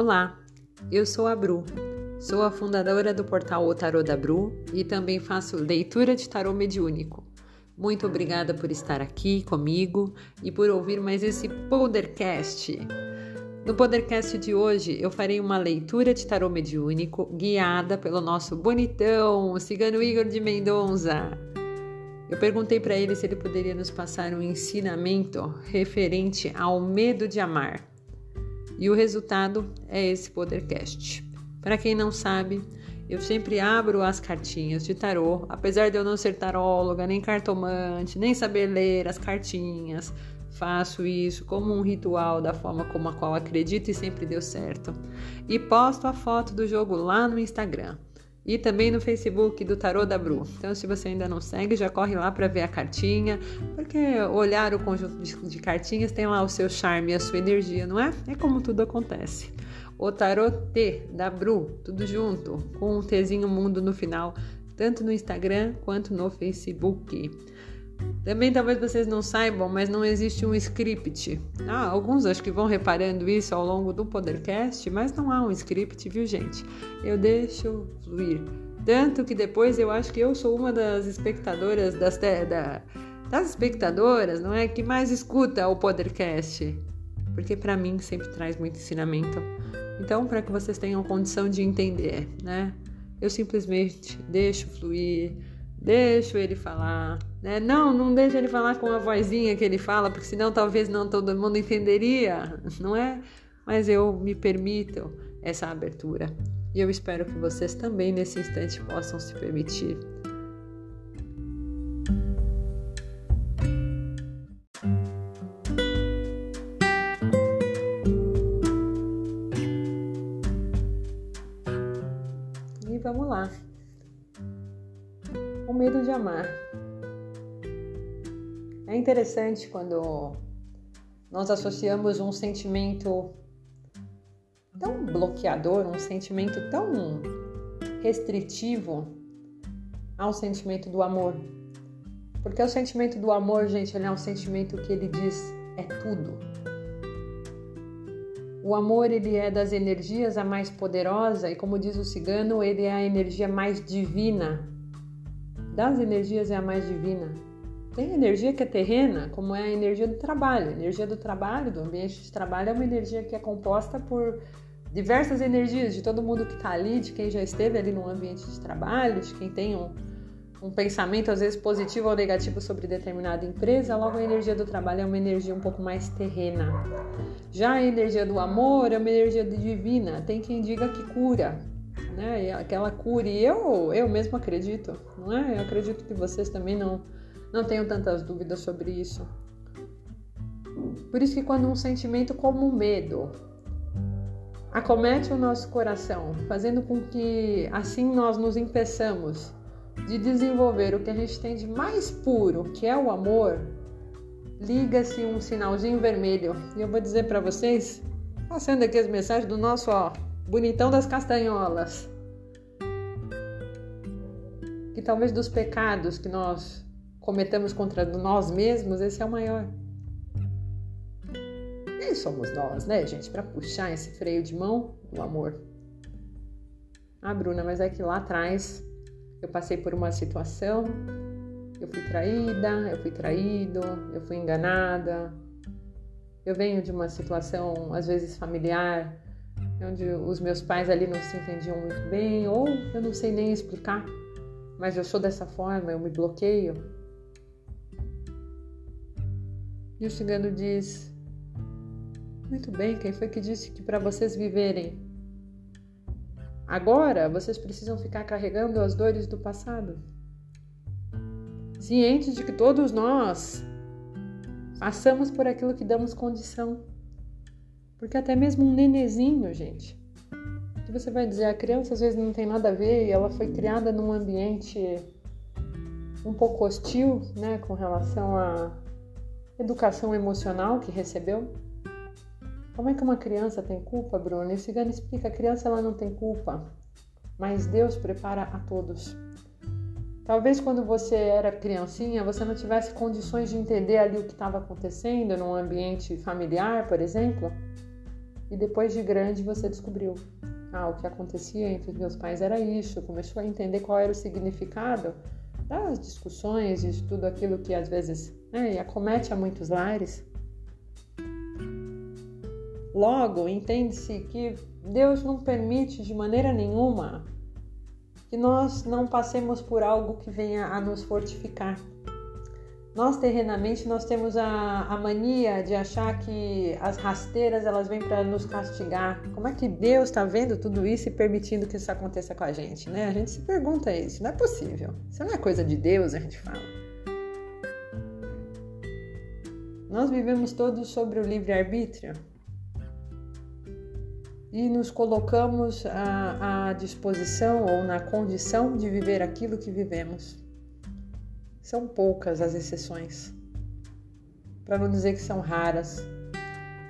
Olá, eu sou a Bru. Sou a fundadora do portal O Tarô da Bru e também faço leitura de tarô mediúnico. Muito obrigada por estar aqui comigo e por ouvir mais esse Podercast. No Podercast de hoje, eu farei uma leitura de tarô mediúnico guiada pelo nosso bonitão, cigano Igor de Mendonça. Eu perguntei para ele se ele poderia nos passar um ensinamento referente ao medo de amar. E o resultado é esse Podercast. Para quem não sabe, eu sempre abro as cartinhas de tarô, apesar de eu não ser taróloga, nem cartomante, nem saber ler as cartinhas. Faço isso como um ritual da forma como a qual acredito e sempre deu certo. E posto a foto do jogo lá no Instagram e também no Facebook do Tarô da Bru. Então, se você ainda não segue, já corre lá para ver a cartinha, porque olhar o conjunto de, cartinhas tem lá o seu charme e a sua energia, não é? É como tudo acontece. O Tarô T da Bru, tudo junto, com um Tzinho Mundo no final, tanto no Instagram quanto no Facebook. Também talvez vocês não saibam, mas não existe um script. Ah, alguns acho que vão reparando isso ao longo do podcast, mas não há um script, viu, gente? Eu deixo fluir. Tanto que depois eu acho que eu sou uma das espectadoras das, da, das espectadoras, não é? Que mais escuta o podcast. Porque para mim sempre traz muito ensinamento. Então, para que vocês tenham condição de entender, né? Eu simplesmente deixo fluir Deixo ele falar, né? Não, não deixa ele falar com a vozinha que ele fala, porque senão talvez não todo mundo entenderia, não é? Mas eu me permito essa abertura. E eu espero que vocês também nesse instante possam se permitir. Interessante quando nós associamos um sentimento tão bloqueador, um sentimento tão restritivo ao sentimento do amor. Porque o sentimento do amor, gente, ele é um sentimento que ele diz é tudo. O amor, ele é das energias a mais poderosa e como diz o cigano, ele é a energia mais divina das energias é a mais divina. Tem energia que é terrena, como é a energia do trabalho. A energia do trabalho, do ambiente de trabalho, é uma energia que é composta por diversas energias de todo mundo que está ali, de quem já esteve ali no ambiente de trabalho, de quem tem um, um pensamento às vezes positivo ou negativo sobre determinada empresa. Logo, a energia do trabalho é uma energia um pouco mais terrena. Já a energia do amor é uma energia divina. Tem quem diga que cura, né? Aquela cura. E eu, eu mesmo acredito, não é? Eu acredito que vocês também não, não tenham tantas dúvidas sobre isso. Por isso que quando um sentimento como o medo acomete o nosso coração, fazendo com que assim nós nos impeçamos de desenvolver o que a gente tem de mais puro, que é o amor, liga-se um sinalzinho vermelho. E eu vou dizer para vocês, passando aqui as mensagens do nosso ó, bonitão das castanholas. Que talvez dos pecados que nós cometemos contra nós mesmos, esse é o maior. Nem somos nós, né, gente, para puxar esse freio de mão do amor. Ah, Bruna, mas é que lá atrás eu passei por uma situação, eu fui traída, eu fui traído, eu fui enganada. Eu venho de uma situação, às vezes familiar, onde os meus pais ali não se entendiam muito bem, ou eu não sei nem explicar, mas eu sou dessa forma, eu me bloqueio. E o cigano diz: Muito bem, quem foi que disse que para vocês viverem agora vocês precisam ficar carregando as dores do passado? Cientes de que todos nós passamos por aquilo que damos condição. Porque até mesmo um nenezinho, gente, que você vai dizer, a criança às vezes não tem nada a ver e ela foi criada num ambiente um pouco hostil, né, com relação à educação emocional que recebeu. Como é que uma criança tem culpa, Bruno? E Cigano explica, a criança ela não tem culpa, mas Deus prepara a todos. Talvez quando você era criancinha, você não tivesse condições de entender ali o que estava acontecendo num ambiente familiar, por exemplo, e depois de grande você descobriu. Ah, o que acontecia entre os meus pais era isso. Começou a entender qual era o significado das discussões, de tudo aquilo que às vezes né, acomete a muitos lares. Logo, entende-se que Deus não permite de maneira nenhuma que nós não passemos por algo que venha a nos fortificar. Nós terrenamente nós temos a, a mania de achar que as rasteiras elas vêm para nos castigar. Como é que Deus está vendo tudo isso e permitindo que isso aconteça com a gente, né? A gente se pergunta isso. Não é possível. Isso não é coisa de Deus, a gente fala. Nós vivemos todos sobre o livre arbítrio e nos colocamos à, à disposição ou na condição de viver aquilo que vivemos. São poucas as exceções, para não dizer que são raras,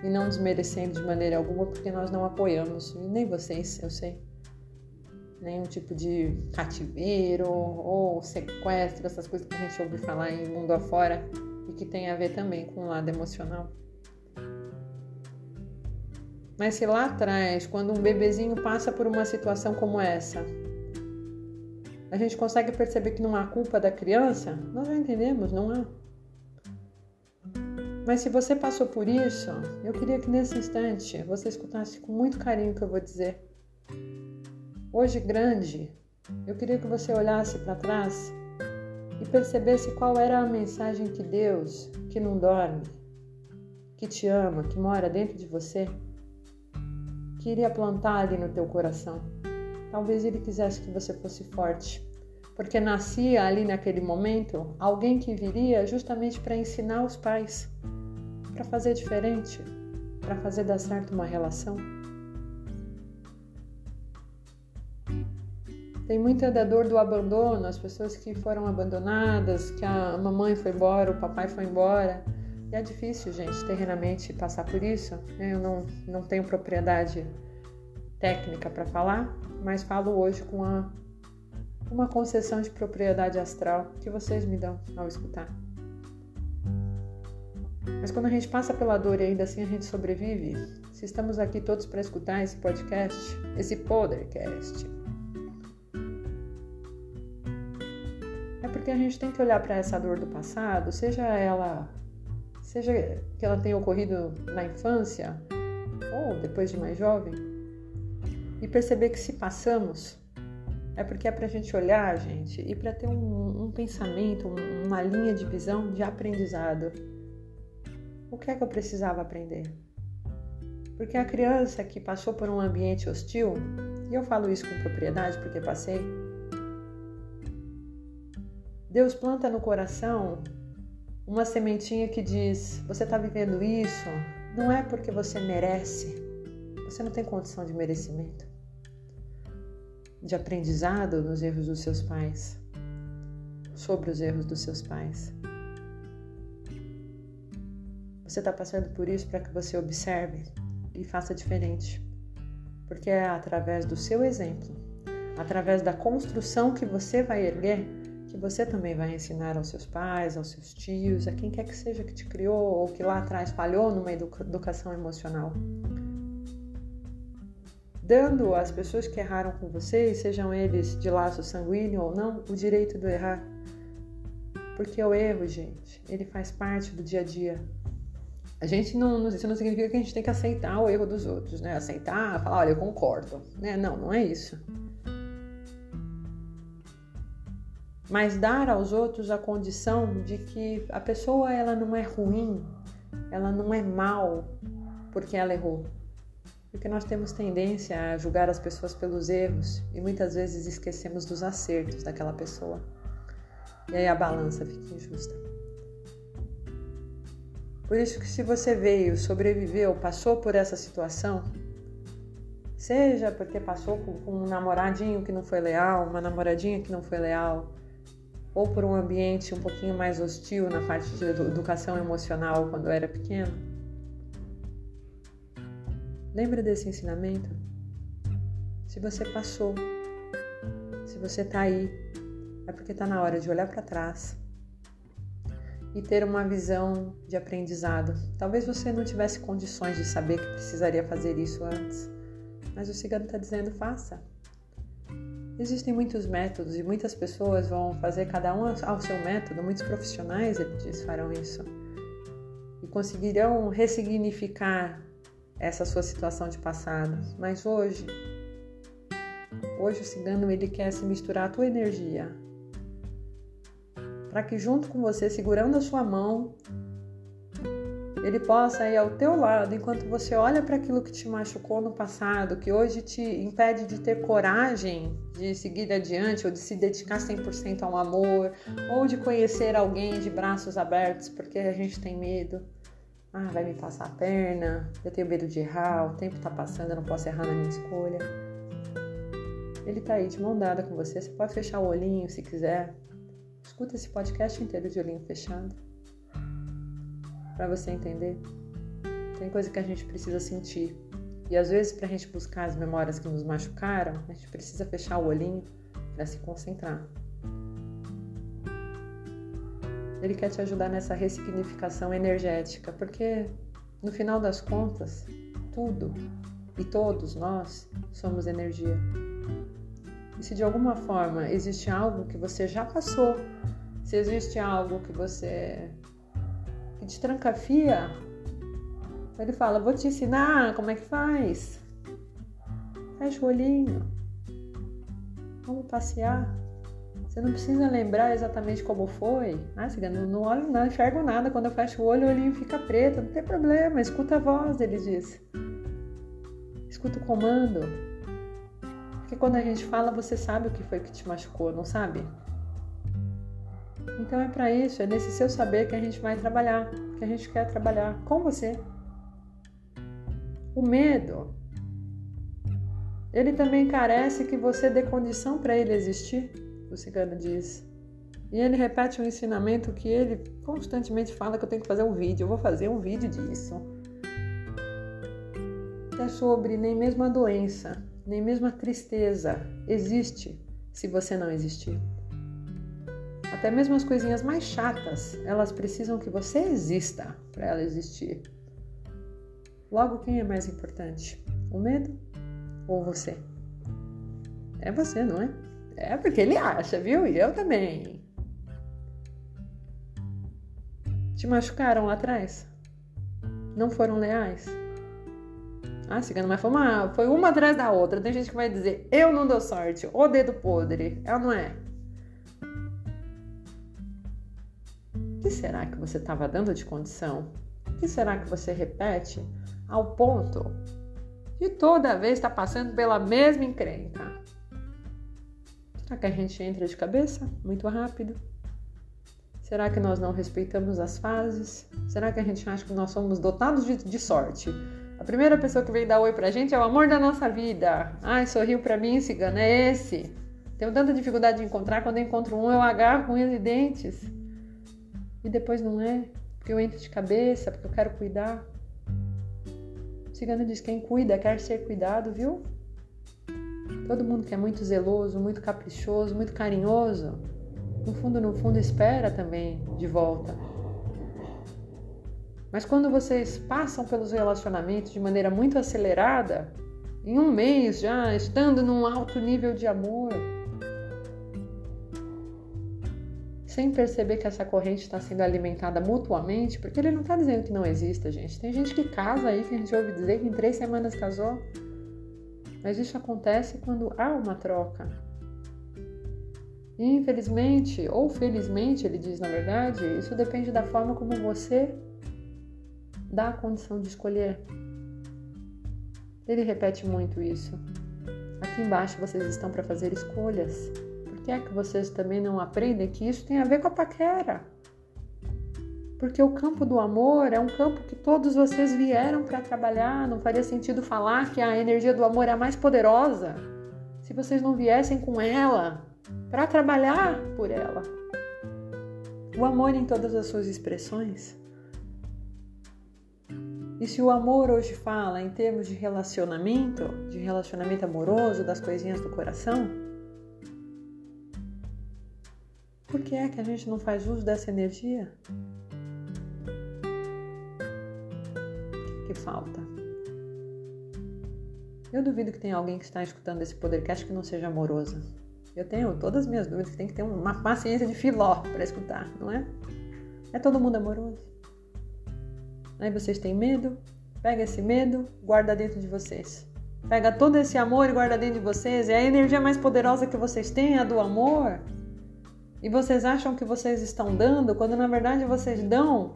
e não desmerecendo de maneira alguma, porque nós não apoiamos, nem vocês, eu sei, nenhum tipo de cativeiro ou sequestro, essas coisas que a gente ouve falar em mundo afora e que tem a ver também com o lado emocional. Mas se lá atrás, quando um bebezinho passa por uma situação como essa, a gente consegue perceber que não há culpa da criança, nós já entendemos, não há. Mas se você passou por isso, eu queria que nesse instante você escutasse com muito carinho o que eu vou dizer. Hoje, grande, eu queria que você olhasse para trás e percebesse qual era a mensagem que Deus, que não dorme, que te ama, que mora dentro de você, queria plantar ali no teu coração. Talvez ele quisesse que você fosse forte, porque nascia ali naquele momento alguém que viria justamente para ensinar os pais, para fazer diferente, para fazer dar certo uma relação. Tem muita da dor do abandono, as pessoas que foram abandonadas, que a mamãe foi embora, o papai foi embora. E é difícil, gente, terrenamente passar por isso. Eu não, não tenho propriedade técnica para falar, mas falo hoje com a, uma concessão de propriedade astral que vocês me dão ao escutar. Mas quando a gente passa pela dor e ainda assim a gente sobrevive, se estamos aqui todos para escutar esse podcast, esse podcast, é porque a gente tem que olhar para essa dor do passado, seja ela seja que ela tenha ocorrido na infância ou depois de mais jovem, e perceber que se passamos é porque é para a gente olhar, gente, e para ter um, um pensamento, um, uma linha de visão de aprendizado. O que é que eu precisava aprender? Porque a criança que passou por um ambiente hostil, e eu falo isso com propriedade porque passei, Deus planta no coração uma sementinha que diz: você está vivendo isso, não é porque você merece, você não tem condição de merecimento de aprendizado nos erros dos seus pais, sobre os erros dos seus pais. Você está passando por isso para que você observe e faça diferente, porque é através do seu exemplo, através da construção que você vai erguer, que você também vai ensinar aos seus pais, aos seus tios, a quem quer que seja que te criou ou que lá atrás falhou numa educação emocional dando às pessoas que erraram com vocês, sejam eles de laço sanguíneo ou não, o direito de errar. Porque o erro, gente, ele faz parte do dia a dia. A gente não, isso não significa que a gente tem que aceitar o erro dos outros, né? Aceitar, falar, olha, eu concordo, né? Não, não é isso. Mas dar aos outros a condição de que a pessoa ela não é ruim, ela não é mal porque ela errou. Porque nós temos tendência a julgar as pessoas pelos erros e muitas vezes esquecemos dos acertos daquela pessoa. E aí a balança fica injusta. Por isso que se você veio, sobreviveu, passou por essa situação, seja porque passou com um namoradinho que não foi leal, uma namoradinha que não foi leal, ou por um ambiente um pouquinho mais hostil na parte de educação emocional quando eu era pequeno, Lembra desse ensinamento? Se você passou, se você está aí, é porque está na hora de olhar para trás e ter uma visão de aprendizado. Talvez você não tivesse condições de saber que precisaria fazer isso antes, mas o cigano está dizendo: faça. Existem muitos métodos e muitas pessoas vão fazer cada um ao seu método. Muitos profissionais, ele diz, farão isso e conseguirão ressignificar essa sua situação de passado. Mas hoje, hoje o cigano ele quer se misturar a tua energia para que junto com você, segurando a sua mão, ele possa ir ao teu lado enquanto você olha para aquilo que te machucou no passado, que hoje te impede de ter coragem de seguir adiante ou de se dedicar 100% ao amor ou de conhecer alguém de braços abertos porque a gente tem medo. Ah, vai me passar a perna, eu tenho medo de errar, o tempo está passando, eu não posso errar na minha escolha. Ele está aí de mão dada com você, você pode fechar o olhinho se quiser, Escuta esse podcast inteiro de olhinho fechado. Para você entender. Tem coisa que a gente precisa sentir. E às vezes, para a gente buscar as memórias que nos machucaram, a gente precisa fechar o olhinho para se concentrar. Ele quer te ajudar nessa ressignificação energética, porque no final das contas, tudo e todos nós somos energia. E se de alguma forma existe algo que você já passou, se existe algo que você que te trancafia, ele fala: Vou te ensinar como é que faz. Fecha o olhinho. Vamos passear. Você não precisa lembrar exatamente como foi. Ah, cigano, não olho, não enxergo nada. Quando eu fecho o olho, o olhinho fica preto. Não tem problema, escuta a voz, ele diz. Escuta o comando. Porque quando a gente fala, você sabe o que foi que te machucou, não sabe? Então é para isso, é nesse seu saber que a gente vai trabalhar, que a gente quer trabalhar com você. O medo, ele também carece que você dê condição para ele existir, o cigano diz. E ele repete um ensinamento que ele constantemente fala que eu tenho que fazer um vídeo, eu vou fazer um vídeo disso. É sobre nem mesmo a doença, nem mesmo a tristeza existe se você não existir. Até mesmo as coisinhas mais chatas, elas precisam que você exista para ela existir. Logo, quem é mais importante? O medo ou você? É você, não é? É porque ele acha, viu? E eu também. Te machucaram lá atrás? Não foram leais? Ah, cigano, mas foi uma, foi uma atrás da outra. Tem gente que vai dizer, eu não dou sorte, o dedo podre. É ou não é? O que será que você estava dando de condição? O que será que você repete ao ponto de toda vez estar tá passando pela mesma encrenca? Será que a gente entra de cabeça muito rápido? Será que nós não respeitamos as fases? Será que a gente acha que nós somos dotados de, de sorte? A primeira pessoa que vem dar oi pra gente é o amor da nossa vida. Ai, sorriu pra mim, cigano, é esse. Tenho tanta dificuldade de encontrar, quando eu encontro um, eu agarro unhas e dentes. E depois não é, porque eu entro de cabeça, porque eu quero cuidar. O cigano diz: quem cuida quer ser cuidado, viu? Todo mundo que é muito zeloso, muito caprichoso, muito carinhoso, no fundo, no fundo, espera também de volta. Mas quando vocês passam pelos relacionamentos de maneira muito acelerada, em um mês já estando num alto nível de amor, sem perceber que essa corrente está sendo alimentada mutuamente, porque ele não está dizendo que não exista, gente. Tem gente que casa aí, que a gente ouve dizer que em três semanas casou. Mas isso acontece quando há uma troca. E infelizmente, ou felizmente, ele diz na verdade, isso depende da forma como você dá a condição de escolher. Ele repete muito isso. Aqui embaixo vocês estão para fazer escolhas. Por que é que vocês também não aprendem que isso tem a ver com a paquera? Porque o campo do amor é um campo que todos vocês vieram para trabalhar. Não faria sentido falar que a energia do amor é a mais poderosa se vocês não viessem com ela para trabalhar por ela. O amor em todas as suas expressões e se o amor hoje fala em termos de relacionamento, de relacionamento amoroso, das coisinhas do coração, Por que é que a gente não faz uso dessa energia? Que, que falta? Eu duvido que tenha alguém que está escutando esse podcast que não seja amorosa. Eu tenho todas as minhas dúvidas, tem que ter uma paciência de filó para escutar, não é? É todo mundo amoroso. Aí vocês têm medo, pega esse medo, guarda dentro de vocês. Pega todo esse amor e guarda dentro de vocês. E a energia mais poderosa que vocês têm é a do amor. E vocês acham que vocês estão dando, quando na verdade vocês dão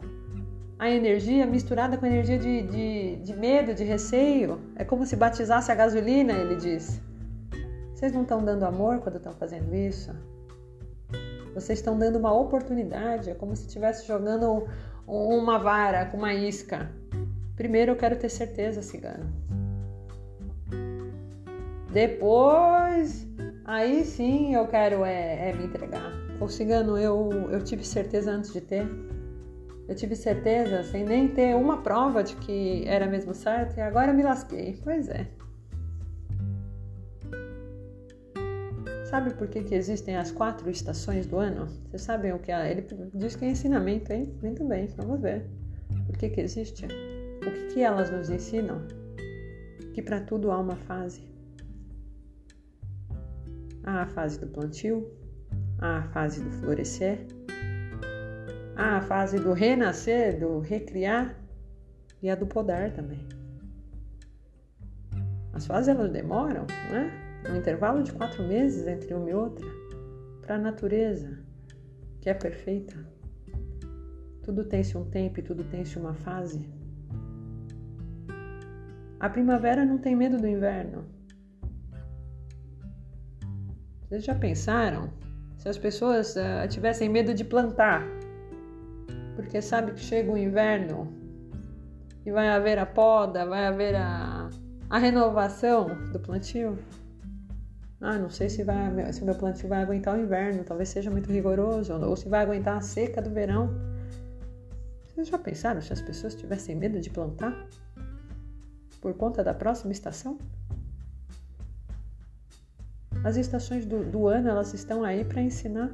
a energia misturada com a energia de, de, de medo, de receio. É como se batizasse a gasolina, ele diz. Vocês não estão dando amor quando estão fazendo isso? Vocês estão dando uma oportunidade, é como se estivesse jogando uma vara com uma isca. Primeiro eu quero ter certeza, cigano. Depois, aí sim eu quero é, é me entregar. O cigano, eu, eu tive certeza antes de ter. Eu tive certeza sem nem ter uma prova de que era mesmo certo e agora me lasquei. Pois é. Sabe por que, que existem as quatro estações do ano? Vocês sabem o que é? Ele diz que é ensinamento, hein? Muito bem, vamos ver. Por que, que existe? O que, que elas nos ensinam? Que para tudo há uma fase. Há a fase do plantio, há a fase do florescer, a fase do renascer, do recriar e a do podar também. As fases elas demoram, não é? Um intervalo de quatro meses entre uma e outra, para a natureza, que é perfeita. Tudo tem-se um tempo e tudo tem-se uma fase. A primavera não tem medo do inverno. Vocês já pensaram se as pessoas uh, tivessem medo de plantar? Porque sabe que chega o inverno e vai haver a poda, vai haver a, a renovação do plantio? Ah, não sei se, vai, se meu plantio vai aguentar o inverno, talvez seja muito rigoroso, ou se vai aguentar a seca do verão. Vocês já pensaram se as pessoas tivessem medo de plantar? Por conta da próxima estação? As estações do, do ano elas estão aí para ensinar.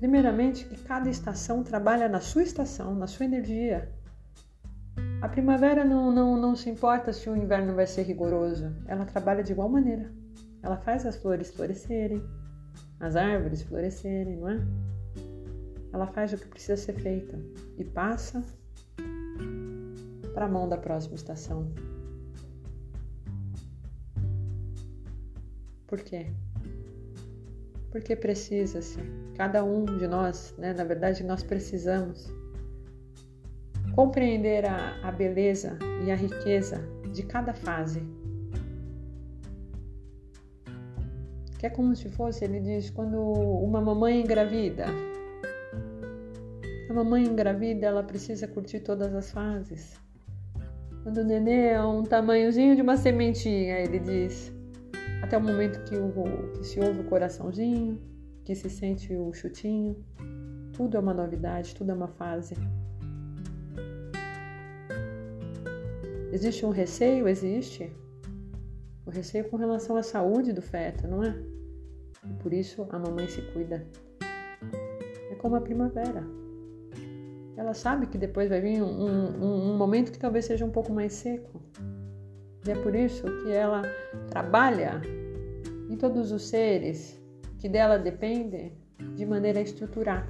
Primeiramente, que cada estação trabalha na sua estação, na sua energia. A primavera não, não, não se importa se o inverno vai ser rigoroso, ela trabalha de igual maneira. Ela faz as flores florescerem, as árvores florescerem, não é? Ela faz o que precisa ser feito e passa para a mão da próxima estação. Por quê? Porque precisa-se. Cada um de nós, né, na verdade, nós precisamos compreender a, a beleza e a riqueza de cada fase. Que é como se fosse, ele diz, quando uma mamãe engravida. A mamãe engravida, ela precisa curtir todas as fases. Quando o nenê é um tamanhozinho de uma sementinha, ele diz, até o momento que, o, que se ouve o coraçãozinho, que se sente o chutinho. Tudo é uma novidade, tudo é uma fase. Existe um receio? Existe. O receio com relação à saúde do feto, não é? E por isso a mamãe se cuida. É como a primavera. Ela sabe que depois vai vir um, um, um momento que talvez seja um pouco mais seco. E é por isso que ela trabalha em todos os seres que dela dependem de maneira a estruturar.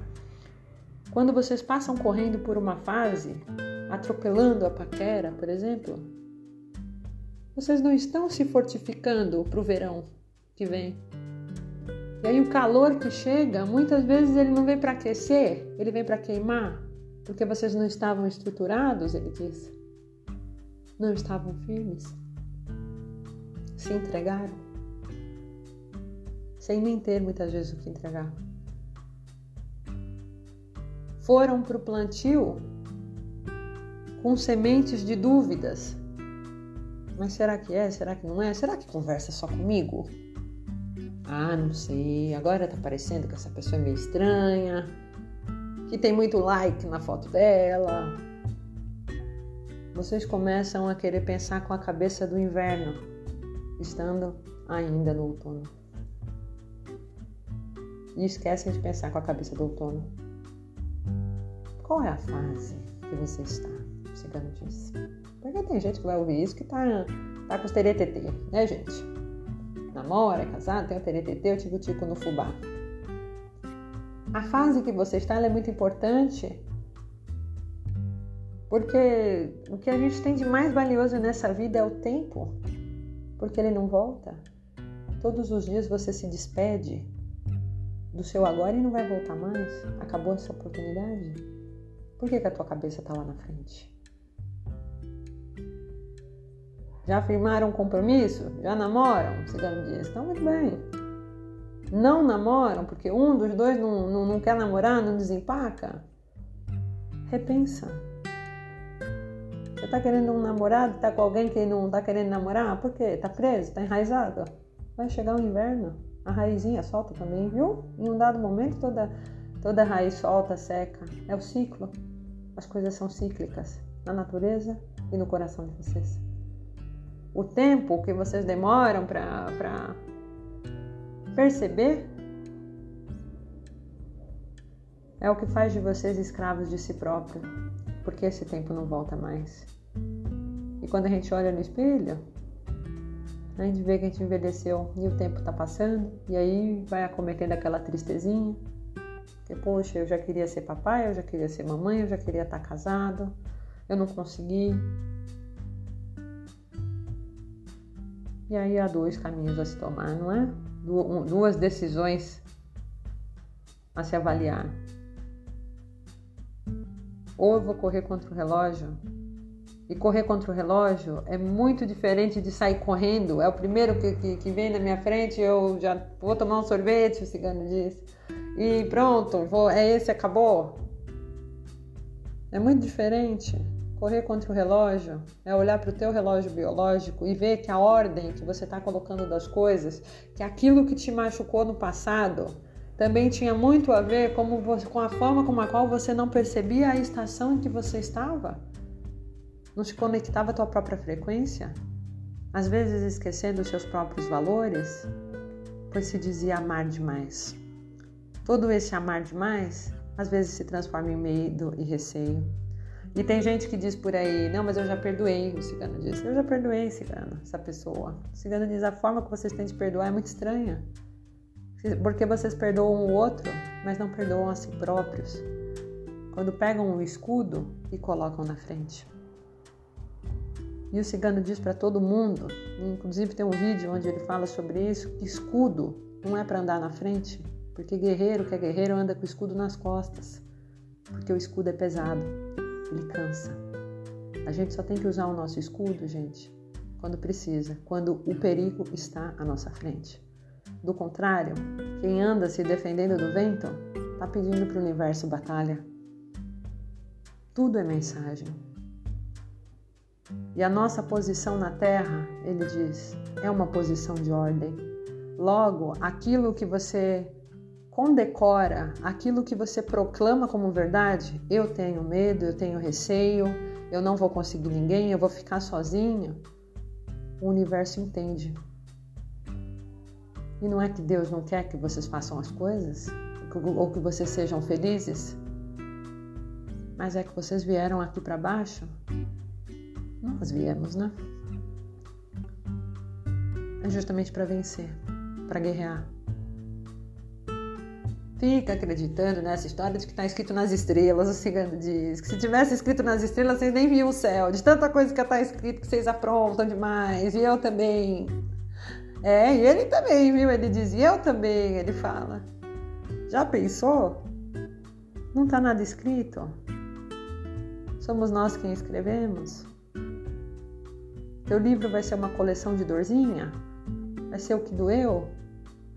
Quando vocês passam correndo por uma fase, atropelando a paquera, por exemplo, vocês não estão se fortificando para o verão que vem. E aí o calor que chega, muitas vezes ele não vem para aquecer, ele vem para queimar, porque vocês não estavam estruturados, ele diz. Não estavam firmes se entregaram, sem nem ter muitas vezes o que entregar. Foram para o plantio com sementes de dúvidas. Mas será que é? Será que não é? Será que conversa só comigo? Ah, não sei. Agora tá parecendo que essa pessoa é meio estranha, que tem muito like na foto dela. Vocês começam a querer pensar com a cabeça do inverno estando ainda no outono. e esquecem de pensar com a cabeça do outono. Qual é a fase que você está? O cigano disse. Porque tem gente que vai ouvir isso que tá, tá com os teretetê, né, gente? Namora, é casado, tem o teretetê, o tico-tico no fubá. A fase que você está é muito importante porque o que a gente tem de mais valioso nessa vida é o tempo, porque ele não volta. Todos os dias você se despede do seu agora e não vai voltar mais. Acabou essa oportunidade. Por que, que a tua cabeça está lá na frente? Já firmaram um compromisso? Já namoram? Cigano diz. Então, muito bem. Não namoram porque um dos dois não, não, não quer namorar, não desempaca? Repensa. Tá querendo um namorado, tá com alguém que não tá querendo namorar? Por quê? Tá preso? Tá enraizado? Vai chegar o inverno, a raizinha solta também, viu? Em um dado momento toda, toda raiz solta, seca. É o ciclo. As coisas são cíclicas na natureza e no coração de vocês. O tempo que vocês demoram para perceber é o que faz de vocês escravos de si próprio porque esse tempo não volta mais. E quando a gente olha no espelho, a gente vê que a gente envelheceu e o tempo está passando, e aí vai acometendo aquela tristezinha. Que, poxa, eu já queria ser papai, eu já queria ser mamãe, eu já queria estar tá casado, eu não consegui. E aí há dois caminhos a se tomar, não é? Duas decisões a se avaliar. Ou eu vou correr contra o relógio. E correr contra o relógio é muito diferente de sair correndo. É o primeiro que, que, que vem na minha frente, eu já vou tomar um sorvete, o cigano diz. E pronto, vou, é esse, acabou. É muito diferente. Correr contra o relógio é olhar para o teu relógio biológico e ver que a ordem que você está colocando das coisas, que aquilo que te machucou no passado, também tinha muito a ver como com a forma com a qual você não percebia a estação em que você estava. Não se conectava à tua própria frequência, às vezes esquecendo os seus próprios valores, pois se dizia amar demais. Todo esse amar demais às vezes se transforma em medo e receio. E tem gente que diz por aí, não, mas eu já perdoei, o cigano diz. Eu já perdoei, cigano, essa pessoa. O cigano diz, a forma que vocês têm de perdoar é muito estranha. Porque vocês perdoam o outro, mas não perdoam a si próprios. Quando pegam um escudo e colocam na frente. E o cigano diz para todo mundo, inclusive tem um vídeo onde ele fala sobre isso, que escudo não é para andar na frente, porque guerreiro que é guerreiro anda com o escudo nas costas, porque o escudo é pesado, ele cansa. A gente só tem que usar o nosso escudo, gente, quando precisa, quando o perigo está à nossa frente. Do contrário, quem anda se defendendo do vento está pedindo para o universo batalha. Tudo é mensagem. E a nossa posição na Terra, ele diz, é uma posição de ordem. Logo, aquilo que você condecora, aquilo que você proclama como verdade, eu tenho medo, eu tenho receio, eu não vou conseguir ninguém, eu vou ficar sozinho, o universo entende e não é que Deus não quer que vocês façam as coisas ou que vocês sejam felizes, mas é que vocês vieram aqui para baixo. Nós viemos, né? É justamente para vencer, para guerrear. Fica acreditando nessa história de que está escrito nas estrelas. O cigano diz que se tivesse escrito nas estrelas, vocês nem viam o céu. De tanta coisa que está escrito que vocês aprontam demais. E eu também. É, e ele também, viu? Ele dizia, eu também, ele fala. Já pensou? Não tá nada escrito. Somos nós quem escrevemos. Teu livro vai ser uma coleção de dorzinha? Vai ser o que doeu?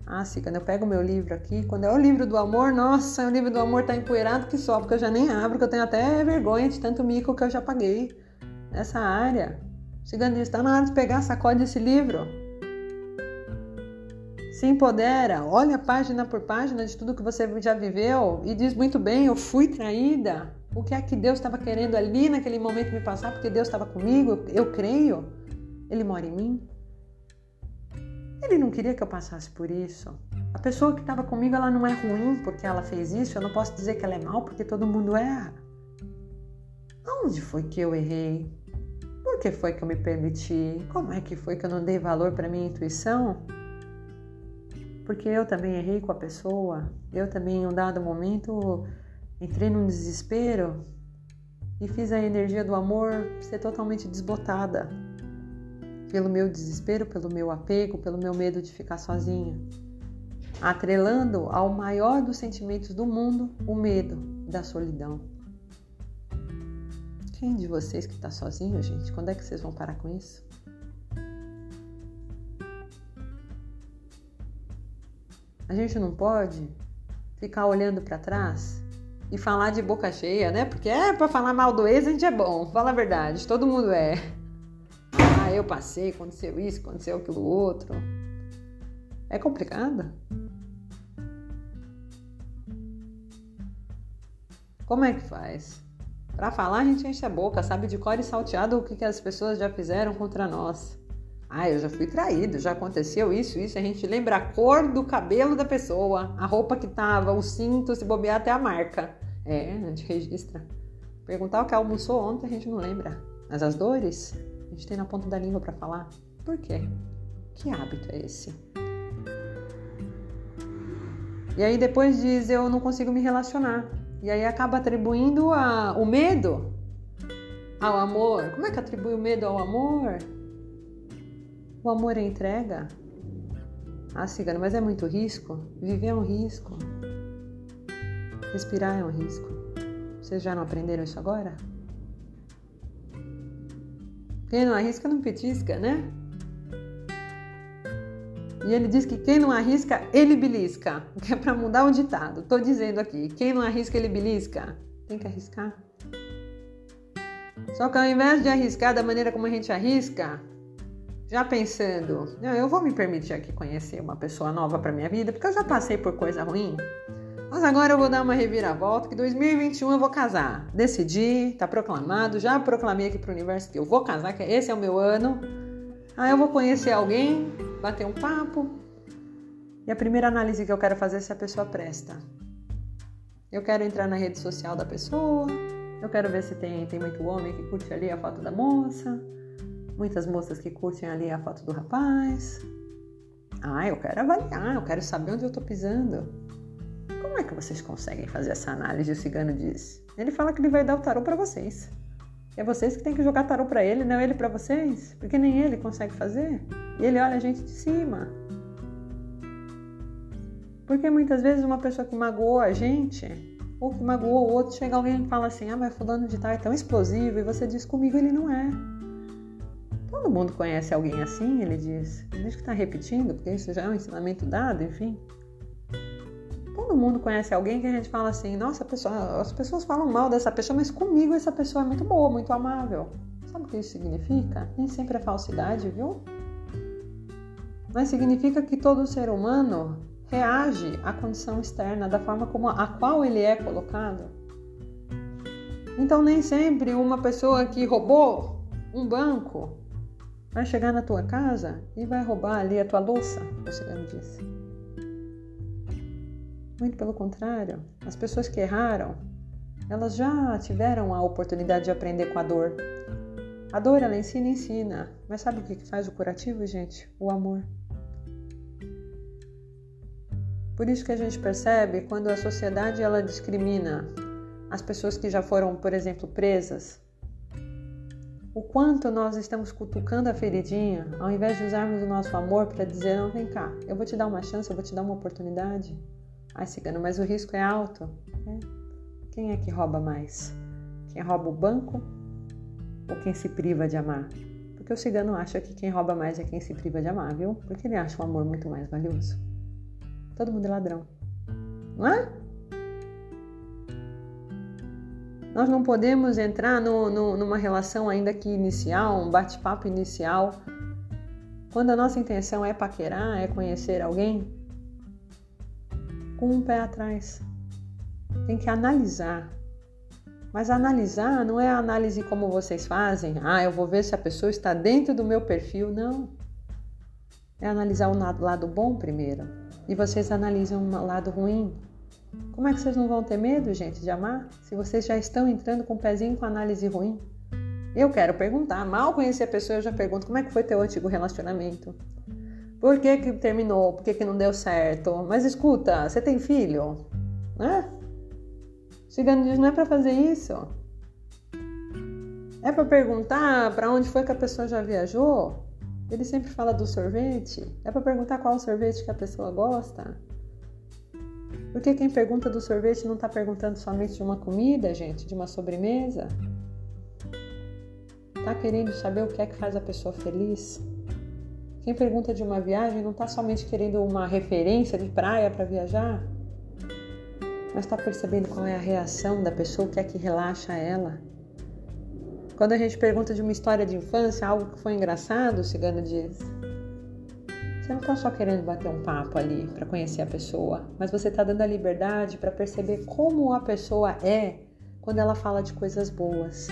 Ah, quando eu pego meu livro aqui, quando é o livro do amor, nossa, o livro do amor tá empoeirado que só, porque eu já nem abro, porque eu tenho até vergonha de tanto mico que eu já paguei nessa área. Ciganista, tá na hora de pegar, sacode esse livro se empodera, olha página por página de tudo que você já viveu e diz muito bem: eu fui traída. O que é que Deus estava querendo ali naquele momento me passar? Porque Deus estava comigo, eu creio. Ele mora em mim. Ele não queria que eu passasse por isso. A pessoa que estava comigo, ela não é ruim porque ela fez isso, eu não posso dizer que ela é mal porque todo mundo erra. Onde foi que eu errei? Por que foi que eu me permiti? Como é que foi que eu não dei valor para minha intuição? Porque eu também errei com a pessoa, eu também em um dado momento entrei num desespero e fiz a energia do amor ser totalmente desbotada pelo meu desespero, pelo meu apego, pelo meu medo de ficar sozinha, atrelando ao maior dos sentimentos do mundo, o medo da solidão. Quem de vocês que está sozinho, gente? Quando é que vocês vão parar com isso? A gente não pode ficar olhando para trás e falar de boca cheia, né? Porque é para falar mal do ex, a gente é bom. Fala a verdade, todo mundo é. Eu passei, aconteceu isso, aconteceu aquilo outro. É complicado. Como é que faz? Para falar, a gente enche a boca, sabe de cor e salteado o que, que as pessoas já fizeram contra nós. Ah, eu já fui traído, já aconteceu isso, isso. A gente lembra a cor do cabelo da pessoa, a roupa que tava, o cinto, se bobear até a marca. É, a gente registra. Perguntar o que almoçou ontem, a gente não lembra. Mas as dores, a gente tem na ponta da língua para falar. Por quê? Que hábito é esse? E aí depois diz, eu não consigo me relacionar. E aí acaba atribuindo a, o medo ao amor. Como é que atribui o medo ao amor? O amor é entrega? Ah, cigano, mas é muito risco? Viver é um risco. Respirar é um risco. Vocês já não aprenderam isso agora? Quem não arrisca não petisca, né? E ele diz que quem não arrisca, ele belisca. Que é para mudar o ditado. Tô dizendo aqui, quem não arrisca, ele belisca. Tem que arriscar. Só que ao invés de arriscar da maneira como a gente arrisca, já pensando, eu vou me permitir aqui conhecer uma pessoa nova para minha vida, porque eu já passei por coisa ruim. Mas agora eu vou dar uma reviravolta que 2021 eu vou casar. Decidi, tá proclamado, já proclamei aqui pro universo que eu vou casar, que esse é o meu ano. Aí eu vou conhecer alguém, bater um papo. E a primeira análise que eu quero fazer é se a pessoa presta. Eu quero entrar na rede social da pessoa, eu quero ver se tem, tem muito homem que curte ali a foto da moça, muitas moças que curtem ali a foto do rapaz. Ah, eu quero avaliar, eu quero saber onde eu tô pisando. Como é que vocês conseguem fazer essa análise? O cigano diz. Ele fala que ele vai dar o tarô para vocês. É vocês que têm que jogar tarô para ele, não ele para vocês, porque nem ele consegue fazer. E ele olha a gente de cima. Porque muitas vezes uma pessoa que magoou a gente, ou que magoou o outro, chega alguém e fala assim: "Ah, mas fulano de tal é tão explosivo", e você diz: "Comigo ele não é". Todo mundo conhece alguém assim, ele diz. Diz que está repetindo, porque isso já é um ensinamento dado, enfim. Todo mundo conhece alguém que a gente fala assim, nossa, pessoa, as pessoas falam mal dessa pessoa, mas comigo essa pessoa é muito boa, muito amável. Sabe o que isso significa? Nem sempre é falsidade, viu? Mas significa que todo ser humano reage à condição externa da forma como a qual ele é colocado. Então nem sempre uma pessoa que roubou um banco vai chegar na tua casa e vai roubar ali a tua louça, o cigano disse. Muito pelo contrário, as pessoas que erraram, elas já tiveram a oportunidade de aprender com a dor. A dor, ela ensina, ensina. Mas sabe o que faz o curativo, gente? O amor. Por isso que a gente percebe quando a sociedade ela discrimina as pessoas que já foram, por exemplo, presas, o quanto nós estamos cutucando a feridinha, ao invés de usarmos o nosso amor para dizer: não, vem cá, eu vou te dar uma chance, eu vou te dar uma oportunidade. Ai, cigano, mas o risco é alto. É. Quem é que rouba mais? Quem rouba o banco ou quem se priva de amar? Porque o cigano acha que quem rouba mais é quem se priva de amar, viu? Porque ele acha o amor muito mais valioso. Todo mundo é ladrão, não é? Nós não podemos entrar no, no, numa relação ainda que inicial, um bate-papo inicial, quando a nossa intenção é paquerar, é conhecer alguém, com um pé atrás. Tem que analisar. Mas analisar não é a análise como vocês fazem. Ah, eu vou ver se a pessoa está dentro do meu perfil. Não. É analisar o lado bom primeiro. e vocês analisam um lado ruim, como é que vocês não vão ter medo, gente, de amar? Se vocês já estão entrando com o pezinho com análise ruim? Eu quero perguntar, mal conheci a pessoa, eu já pergunto como é que foi teu antigo relacionamento? Por que que terminou? Por que que não deu certo? Mas escuta, você tem filho? Né? Cigano diz, não é para fazer isso. É para perguntar para onde foi que a pessoa já viajou? Ele sempre fala do sorvete. É para perguntar qual sorvete que a pessoa gosta? Porque quem pergunta do sorvete não está perguntando somente de uma comida, gente, de uma sobremesa? Está querendo saber o que é que faz a pessoa feliz? Quem pergunta de uma viagem não está somente querendo uma referência de praia para viajar, mas está percebendo qual é a reação da pessoa, o que é que relaxa ela. Quando a gente pergunta de uma história de infância, algo que foi engraçado, o cigano diz: Você não está só querendo bater um papo ali para conhecer a pessoa, mas você está dando a liberdade para perceber como a pessoa é quando ela fala de coisas boas.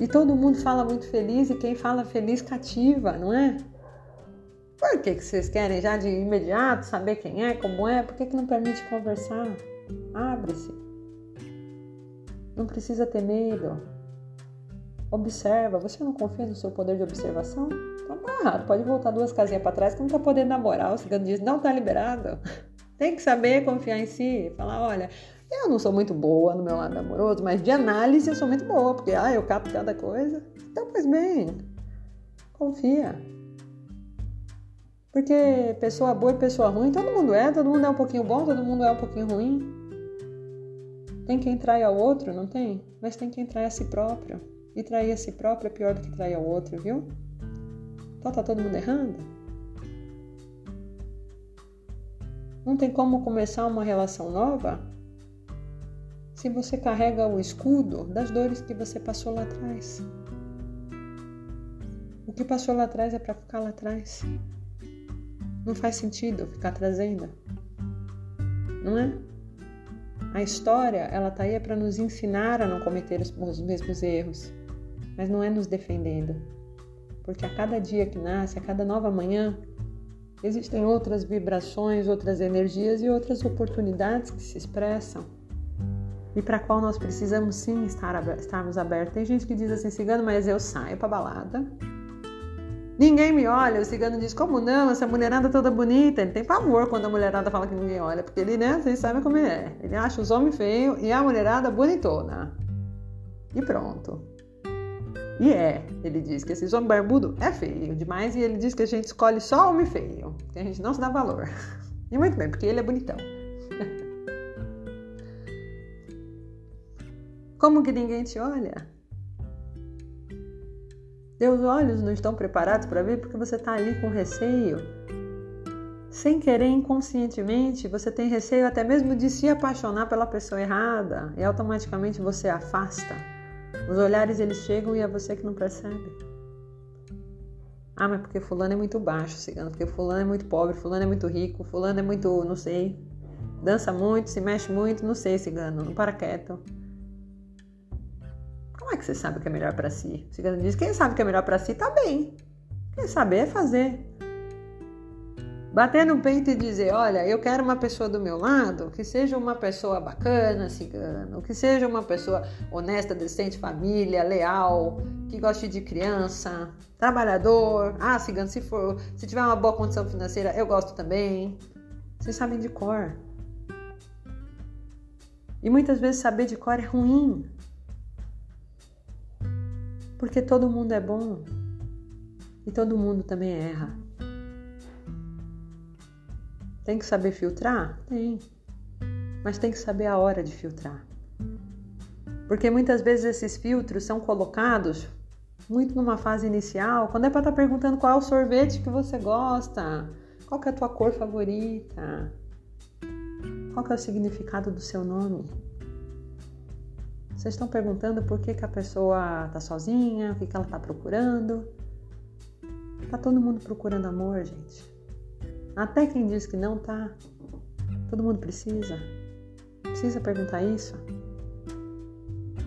E todo mundo fala muito feliz e quem fala feliz cativa, não é? Por que, que vocês querem já de imediato saber quem é, como é? Por que, que não permite conversar? Abre-se. Não precisa ter medo. Observa. Você não confia no seu poder de observação? Então tá errado. Pode voltar duas casinhas para trás que não tá podendo namorar. O cigano diz: não tá liberado. Tem que saber confiar em si. Falar: olha, eu não sou muito boa no meu lado amoroso, mas de análise eu sou muito boa, porque ah, eu capto cada coisa. Então, pois bem, confia. Porque pessoa boa e pessoa ruim, todo mundo é, todo mundo é um pouquinho bom, todo mundo é um pouquinho ruim. Tem quem trai ao outro, não tem? Mas tem quem trai a si próprio. E trair a si próprio é pior do que trair ao outro, viu? Então tá todo mundo errando? Não tem como começar uma relação nova se você carrega o escudo das dores que você passou lá atrás. O que passou lá atrás é para ficar lá atrás. Não faz sentido ficar trazendo. Não é? A história, ela tá aí é para nos ensinar a não cometer os, os mesmos erros, mas não é nos defendendo. Porque a cada dia que nasce, a cada nova manhã, existem outras vibrações, outras energias e outras oportunidades que se expressam e para qual nós precisamos sim estar, estarmos abertos. Tem gente que diz assim, cigano, mas eu saio para balada. Ninguém me olha. O cigano diz, como não? Essa mulherada toda bonita. Ele tem pavor quando a mulherada fala que ninguém olha, porque ele, né, vocês sabem como é. Ele acha os homens feios e a mulherada bonitona. E pronto. E é, ele diz que esse homem barbudo é feio demais e ele diz que a gente escolhe só homem feio, que a gente não se dá valor. E muito bem, porque ele é bonitão. Como que ninguém te olha? Teus olhos não estão preparados para ver porque você está ali com receio. Sem querer, inconscientemente, você tem receio até mesmo de se apaixonar pela pessoa errada e automaticamente você afasta. Os olhares eles chegam e é você que não percebe. Ah, mas porque fulano é muito baixo, cigano, porque fulano é muito pobre, fulano é muito rico, fulano é muito, não sei, dança muito, se mexe muito, não sei, cigano, não para quieto. Como é que você sabe o que é melhor para si? O cigano diz: quem sabe o que é melhor para si tá bem. Quem saber é fazer. Bater no peito e dizer: olha, eu quero uma pessoa do meu lado que seja uma pessoa bacana, cigano, que seja uma pessoa honesta, decente, família, leal, que goste de criança, trabalhador. Ah, cigano, se for, se tiver uma boa condição financeira, eu gosto também. Vocês sabem de cor. E muitas vezes saber de cor é ruim. Porque todo mundo é bom e todo mundo também erra. Tem que saber filtrar? Tem. Mas tem que saber a hora de filtrar. Porque muitas vezes esses filtros são colocados muito numa fase inicial, quando é para estar tá perguntando qual é o sorvete que você gosta, qual é a tua cor favorita, qual é o significado do seu nome. Vocês estão perguntando por que, que a pessoa está sozinha, o que, que ela está procurando. Tá todo mundo procurando amor, gente. Até quem diz que não tá. Todo mundo precisa. Precisa perguntar isso.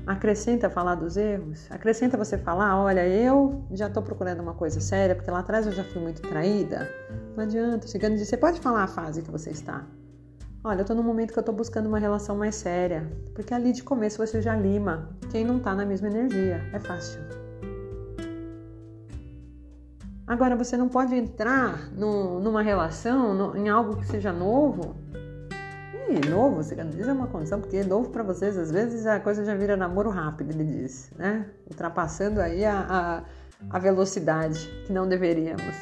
Acrescenta falar dos erros? Acrescenta você falar, olha, eu já estou procurando uma coisa séria, porque lá atrás eu já fui muito traída. Não adianta, chegando de você pode falar a fase que você está. Olha, eu estou num momento que eu estou buscando uma relação mais séria, porque ali de começo você já lima quem não está na mesma energia. É fácil. Agora, você não pode entrar no, numa relação, no, em algo que seja novo, e novo, você diz é uma condição, porque novo para vocês, às vezes a coisa já vira namoro rápido, ele diz, né? Ultrapassando aí a, a, a velocidade que não deveríamos.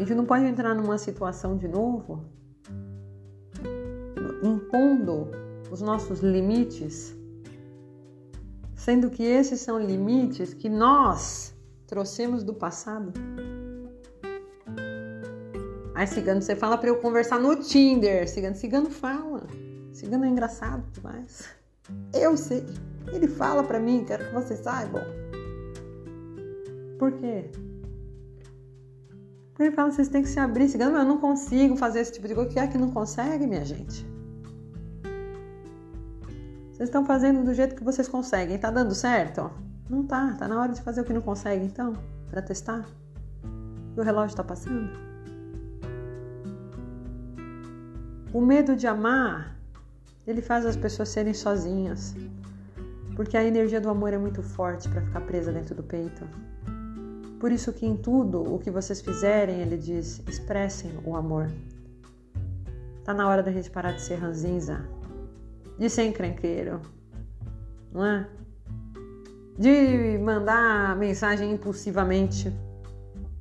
A gente não pode entrar numa situação de novo impondo os nossos limites, sendo que esses são limites que nós trouxemos do passado. Aí, cigano, você fala para eu conversar no Tinder. Cigano, cigano fala. Cigano é engraçado demais. Eu sei. Ele fala para mim, quero que vocês saibam. Por quê? Porque ele fala, vocês têm que se abrir. Cigano, mas eu não consigo fazer esse tipo de coisa. O que é que não consegue, minha gente? Vocês estão fazendo do jeito que vocês conseguem. Tá dando certo? Não tá. Tá na hora de fazer o que não consegue, então, para testar. E o relógio tá passando. O medo de amar, ele faz as pessoas serem sozinhas, porque a energia do amor é muito forte para ficar presa dentro do peito. Por isso que em tudo o que vocês fizerem, ele diz, expressem o amor. Tá na hora da gente parar de ser ranzinza, de ser encrenqueiro, não é? De mandar mensagem impulsivamente,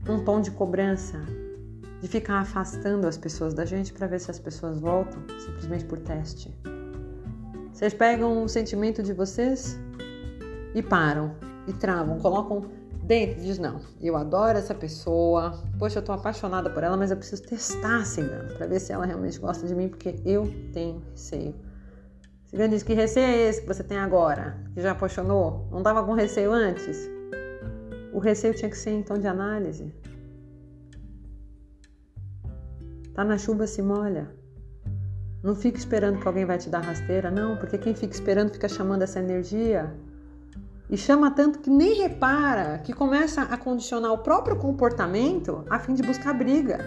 um tom de cobrança, de ficar afastando as pessoas da gente para ver se as pessoas voltam, simplesmente por teste. Vocês pegam o sentimento de vocês e param, e travam, colocam dentro, diz não, eu adoro essa pessoa, poxa, eu tô apaixonada por ela, mas eu preciso testar a cigana para ver se ela realmente gosta de mim, porque eu tenho receio. Cigano diz que receio é esse que você tem agora, que já apaixonou? Não tava com receio antes? O receio tinha que ser em tom de análise. Tá na chuva, se molha. Não fica esperando que alguém vai te dar rasteira, não, porque quem fica esperando fica chamando essa energia e chama tanto que nem repara, que começa a condicionar o próprio comportamento a fim de buscar briga,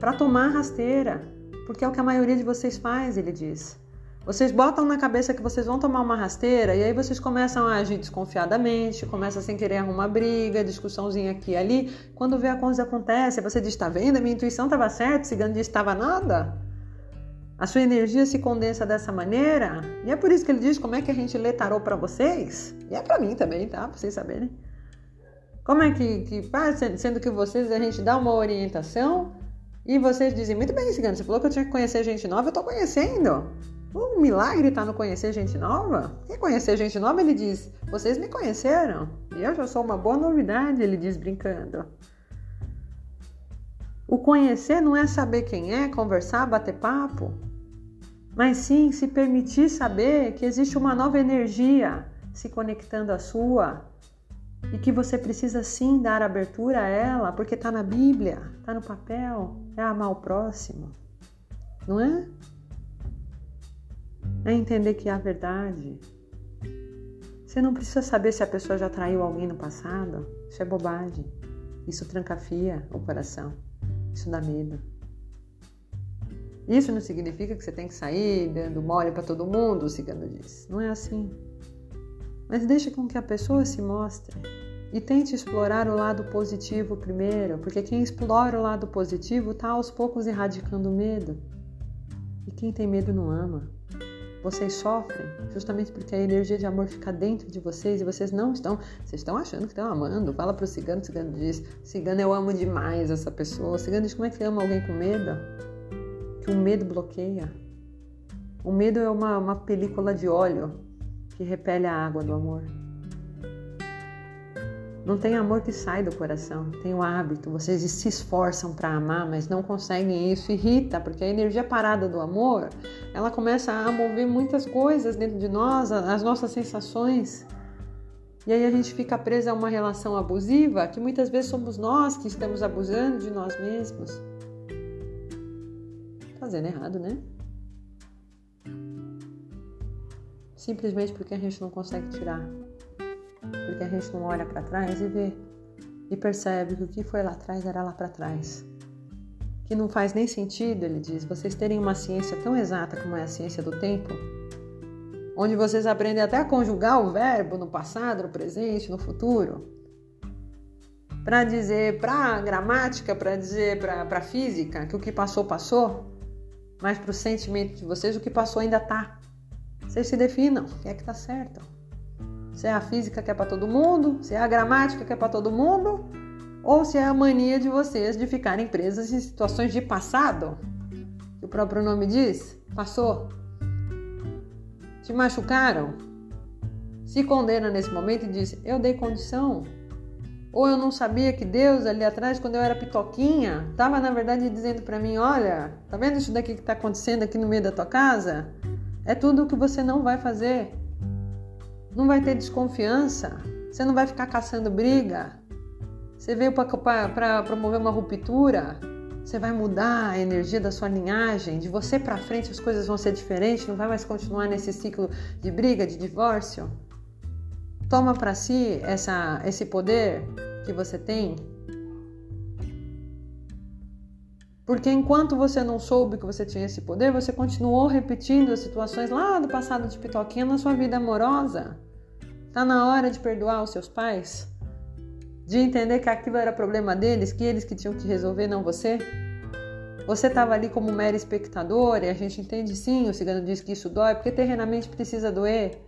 para tomar rasteira, porque é o que a maioria de vocês faz, ele diz. Vocês botam na cabeça que vocês vão tomar uma rasteira e aí vocês começam a agir desconfiadamente, começam sem querer arrumar briga, discussãozinha aqui e ali. Quando vê a coisa acontece, você diz: tá vendo? Minha intuição estava certa, cigano disse estava nada. A sua energia se condensa dessa maneira, e é por isso que ele diz como é que a gente lê tarô para vocês, e é para mim também, tá? Pra vocês saberem. Como é que, que sendo que vocês a gente dá uma orientação e vocês dizem, muito bem, cigano, você falou que eu tinha que conhecer gente nova, eu tô conhecendo. O milagre está no conhecer gente nova? Quem conhecer gente nova, ele diz: Vocês me conheceram e eu já sou uma boa novidade, ele diz brincando. O conhecer não é saber quem é, conversar, bater papo, mas sim se permitir saber que existe uma nova energia se conectando à sua e que você precisa sim dar abertura a ela, porque está na Bíblia, está no papel, é amar o próximo, não é? é entender que a verdade. Você não precisa saber se a pessoa já traiu alguém no passado. Isso é bobagem. Isso trancafia o coração. Isso dá medo. Isso não significa que você tem que sair dando mole para todo mundo, o cigano diz. Não é assim. Mas deixa com que a pessoa se mostre e tente explorar o lado positivo primeiro, porque quem explora o lado positivo está aos poucos erradicando o medo. E quem tem medo não ama. Vocês sofrem justamente porque a energia de amor fica dentro de vocês e vocês não estão. Vocês estão achando que estão amando. Fala pro cigano, o cigano diz: Cigano, eu amo demais essa pessoa. O cigano diz: Como é que ama alguém com medo? Que o medo bloqueia. O medo é uma, uma película de óleo que repele a água do amor. Não tem amor que sai do coração, tem o hábito. Vocês se esforçam para amar, mas não conseguem isso, irrita, porque a energia parada do amor, ela começa a mover muitas coisas dentro de nós, as nossas sensações. E aí a gente fica presa a uma relação abusiva, que muitas vezes somos nós que estamos abusando de nós mesmos. Fazendo errado, né? simplesmente porque a gente não consegue tirar. Porque a gente não olha para trás e vê e percebe que o que foi lá atrás era lá para trás. Que não faz nem sentido, ele diz, vocês terem uma ciência tão exata como é a ciência do tempo, onde vocês aprendem até a conjugar o verbo no passado, no presente, no futuro, para dizer para gramática, para dizer para física que o que passou, passou, mas para o sentimento de vocês, o que passou ainda tá. Vocês se definam, o que é que tá certo. Se é a física que é para todo mundo, se é a gramática que é para todo mundo, ou se é a mania de vocês de ficarem presas em situações de passado, que o próprio nome diz, passou. Te machucaram? Se condena nesse momento e diz: Eu dei condição. Ou eu não sabia que Deus ali atrás, quando eu era pitoquinha, estava na verdade dizendo para mim: Olha, tá vendo isso daqui que está acontecendo aqui no meio da tua casa? É tudo o que você não vai fazer não vai ter desconfiança, você não vai ficar caçando briga. Você veio para promover uma ruptura, você vai mudar a energia da sua linhagem, de você para frente as coisas vão ser diferentes, não vai mais continuar nesse ciclo de briga, de divórcio. Toma para si essa, esse poder que você tem. Porque enquanto você não soube que você tinha esse poder, você continuou repetindo as situações lá do passado de pitoquinha na sua vida amorosa. Tá na hora de perdoar os seus pais? De entender que aquilo era problema deles, que eles que tinham que resolver, não você? Você estava ali como mero espectador e a gente entende sim, o cigano diz que isso dói, porque terrenamente precisa doer.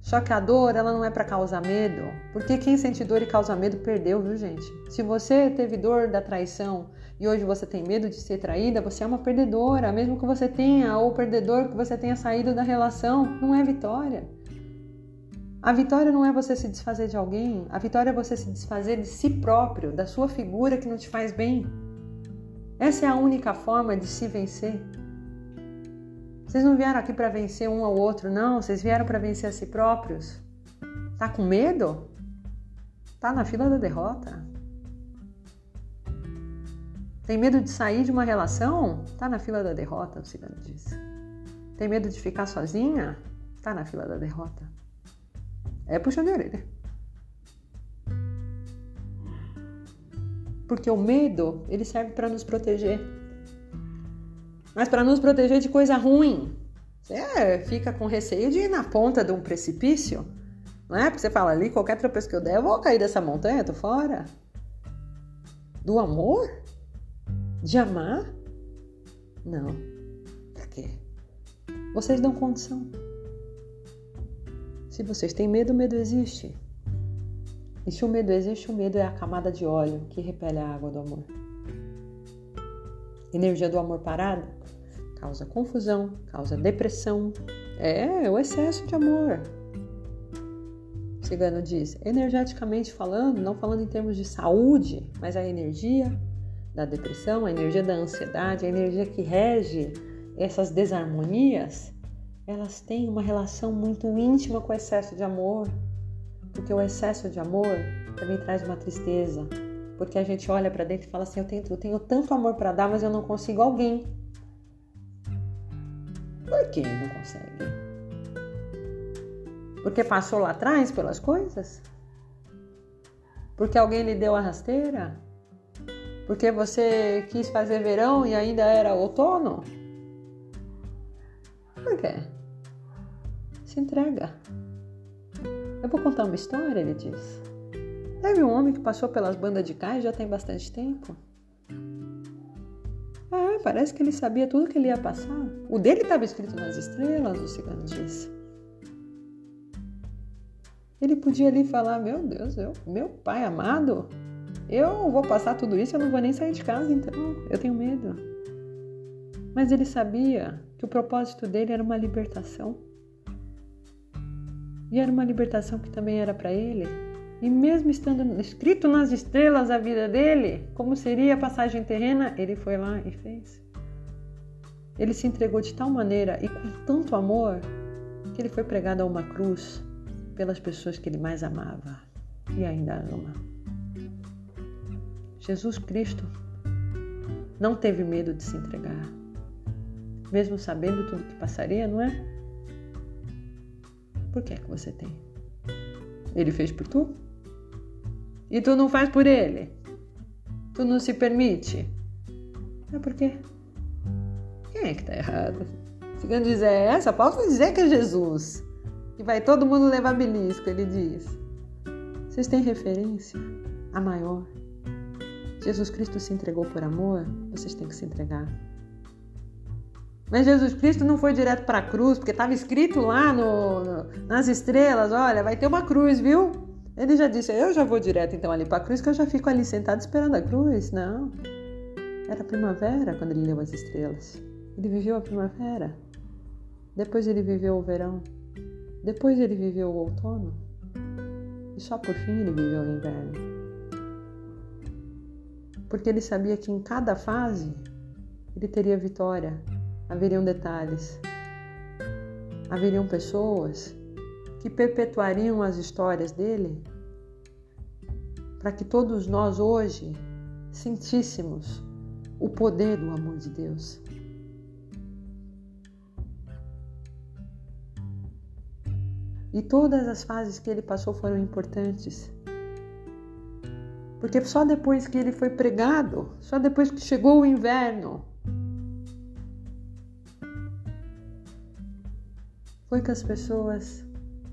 Só que a dor, ela não é para causar medo, porque quem sente dor e causa medo perdeu, viu, gente? Se você teve dor da traição e hoje você tem medo de ser traída, você é uma perdedora, mesmo que você tenha ou perdedor que você tenha saído da relação, não é vitória. A vitória não é você se desfazer de alguém, a vitória é você se desfazer de si próprio, da sua figura que não te faz bem. Essa é a única forma de se vencer. Vocês não vieram aqui para vencer um ao outro, não, vocês vieram para vencer a si próprios. Tá com medo? Tá na fila da derrota. Tem medo de sair de uma relação? Tá na fila da derrota, o cigano disse. Tem medo de ficar sozinha? Tá na fila da derrota é puxão de orelha. Porque o medo, ele serve para nos proteger. Mas para nos proteger de coisa ruim. Você fica com receio de ir na ponta de um precipício, não é? Porque você fala ali, qualquer tropeço que eu der, eu vou cair dessa montanha, tô fora. Do amor? De amar? Não. Pra quê? Vocês dão condição. Se vocês têm medo, o medo existe. E se o medo existe, o medo é a camada de óleo que repele a água do amor. Energia do amor parada causa confusão, causa depressão. É, o excesso de amor. Cigano diz, energeticamente falando, não falando em termos de saúde, mas a energia da depressão, a energia da ansiedade, a energia que rege essas desarmonias elas têm uma relação muito íntima com o excesso de amor, porque o excesso de amor também traz uma tristeza, porque a gente olha para dentro e fala assim: eu tenho, eu tenho tanto amor para dar, mas eu não consigo alguém. Por que não consegue? Porque passou lá atrás pelas coisas? Porque alguém lhe deu a rasteira? Porque você quis fazer verão e ainda era outono? Por quê? Se entrega. Eu vou contar uma história, ele diz. Teve um homem que passou pelas bandas de cais já tem bastante tempo. Ah, parece que ele sabia tudo que ele ia passar. O dele estava escrito nas estrelas, o cigano disse. Ele podia ali falar: Meu Deus, eu, meu pai amado, eu vou passar tudo isso, eu não vou nem sair de casa, então eu tenho medo. Mas ele sabia que o propósito dele era uma libertação. E era uma libertação que também era para ele. E mesmo estando escrito nas estrelas a vida dele, como seria a passagem terrena, ele foi lá e fez. Ele se entregou de tal maneira e com tanto amor que ele foi pregado a uma cruz pelas pessoas que ele mais amava e ainda ama. Jesus Cristo não teve medo de se entregar, mesmo sabendo tudo que passaria, não é? Por que é que você tem? Ele fez por tu? E tu não faz por ele? Tu não se permite? É por quê? Quem é que tá errado? Se quer dizer essa, posso dizer que é Jesus. Que vai todo mundo levar belisco, ele diz. Vocês têm referência? A maior. Jesus Cristo se entregou por amor, vocês têm que se entregar. Mas Jesus Cristo não foi direto para a cruz, porque estava escrito lá no, no, nas estrelas: olha, vai ter uma cruz, viu? Ele já disse: eu já vou direto então ali para a cruz, que eu já fico ali sentado esperando a cruz. Não. Era primavera quando ele leu as estrelas. Ele viveu a primavera. Depois ele viveu o verão. Depois ele viveu o outono. E só por fim ele viveu o inverno. Porque ele sabia que em cada fase ele teria vitória haveriam detalhes, haveriam pessoas que perpetuariam as histórias dele para que todos nós hoje sentíssemos o poder do amor de Deus. E todas as fases que ele passou foram importantes. Porque só depois que ele foi pregado, só depois que chegou o inverno, foi que as pessoas,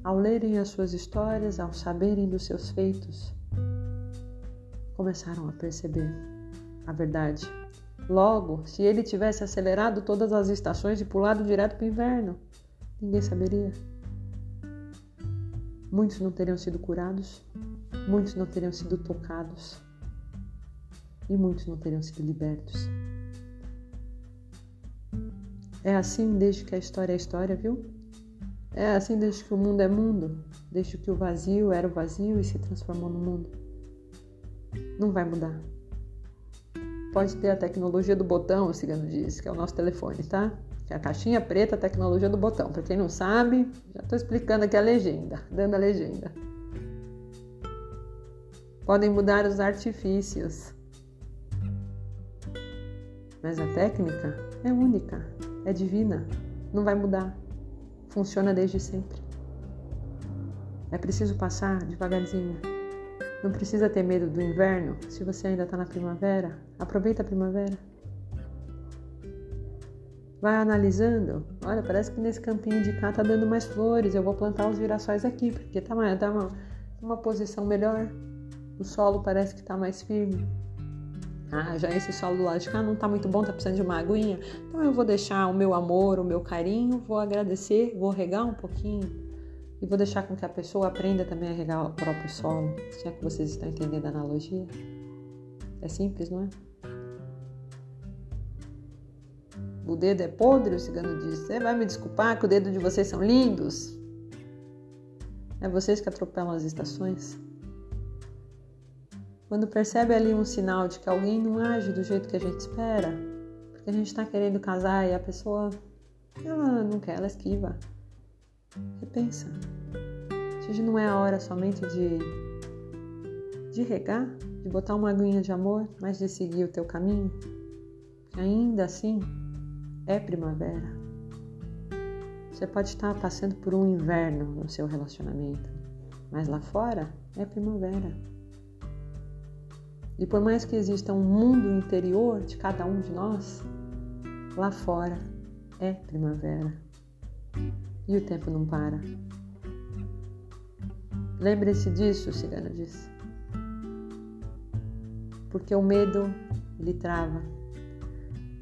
ao lerem as suas histórias, ao saberem dos seus feitos, começaram a perceber a verdade. Logo, se ele tivesse acelerado todas as estações e pulado direto para o inverno, ninguém saberia. Muitos não teriam sido curados, muitos não teriam sido tocados e muitos não teriam sido libertos. É assim desde que a história é história, viu? É assim desde que o mundo é mundo, desde que o vazio era o vazio e se transformou no mundo. Não vai mudar. Pode ter a tecnologia do botão, o cigano diz, que é o nosso telefone, tá? É a caixinha preta, a tecnologia do botão. Para quem não sabe, já estou explicando aqui a legenda, dando a legenda. Podem mudar os artifícios, mas a técnica é única, é divina, não vai mudar funciona desde sempre. É preciso passar devagarzinho. Não precisa ter medo do inverno se você ainda está na primavera. Aproveita a primavera. Vai analisando. Olha, parece que nesse campinho de cá tá dando mais flores. Eu vou plantar os girassóis aqui, porque tá, tá uma, uma posição melhor. O solo parece que tá mais firme. Ah, já esse solo do lado de cá não tá muito bom, tá precisando de uma aguinha. Então eu vou deixar o meu amor, o meu carinho, vou agradecer, vou regar um pouquinho e vou deixar com que a pessoa aprenda também a regar o próprio solo. Se é que vocês estão entendendo a analogia. É simples, não é? O dedo é podre, o cigano diz. Você vai me desculpar que o dedo de vocês são lindos? É vocês que atropelam as estações? Quando percebe ali um sinal de que alguém não age do jeito que a gente espera, porque a gente está querendo casar e a pessoa ela não quer, ela esquiva. Repensa. Hoje não é a hora somente de, de regar, de botar uma aguinha de amor, mas de seguir o teu caminho. Ainda assim, é primavera. Você pode estar passando por um inverno no seu relacionamento, mas lá fora é primavera. E por mais que exista um mundo interior de cada um de nós, lá fora é primavera. E o tempo não para. Lembre-se disso, Cigano disse. Porque o medo lhe trava.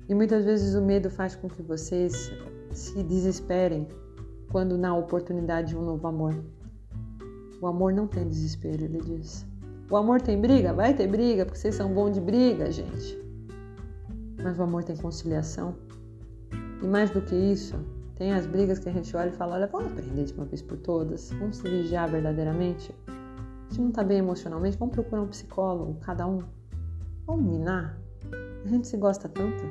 E muitas vezes o medo faz com que vocês se desesperem quando na oportunidade de um novo amor. O amor não tem desespero, ele diz. O amor tem briga? Vai ter briga, porque vocês são bons de briga, gente. Mas o amor tem conciliação. E mais do que isso, tem as brigas que a gente olha e fala: olha, vamos aprender de uma vez por todas, vamos se vigiar verdadeiramente. A gente não tá bem emocionalmente, vamos procurar um psicólogo, cada um. Vamos minar. A gente se gosta tanto.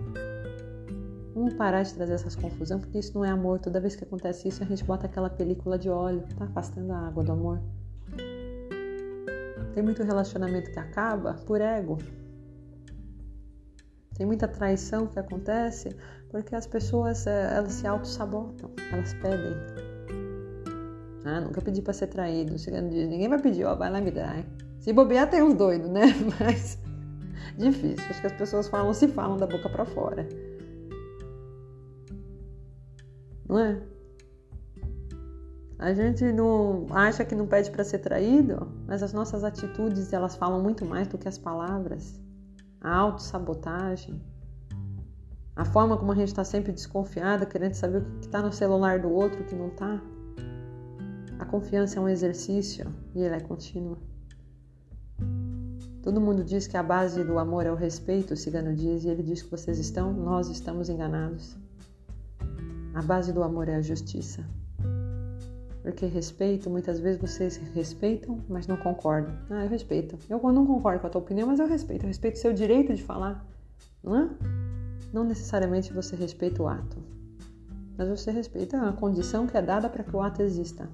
Vamos parar de trazer essas confusões, porque isso não é amor. Toda vez que acontece isso, a gente bota aquela película de óleo, tá afastando a água do amor. Tem muito relacionamento que acaba por ego. Tem muita traição que acontece porque as pessoas eh, elas se auto-sabotam, elas pedem. Ah, nunca pedi para ser traído. Ninguém vai pedir, ó, vai lá me dar. Hein? Se bobear, tem uns doidos, né? Mas difícil. Acho que as pessoas falam, se falam da boca para fora. Não é? A gente não acha que não pede para ser traído, mas as nossas atitudes elas falam muito mais do que as palavras. A autossabotagem, a forma como a gente está sempre desconfiada, querendo saber o que está no celular do outro, o que não está. A confiança é um exercício e ele é contínuo. Todo mundo diz que a base do amor é o respeito, o cigano diz, e ele diz que vocês estão, nós estamos enganados. A base do amor é a justiça. Porque respeito, muitas vezes vocês respeitam, mas não concordam. Ah, eu respeito. Eu não concordo com a tua opinião, mas eu respeito. Eu respeito o seu direito de falar, não é? Não necessariamente você respeita o ato, mas você respeita a condição que é dada para que o ato exista.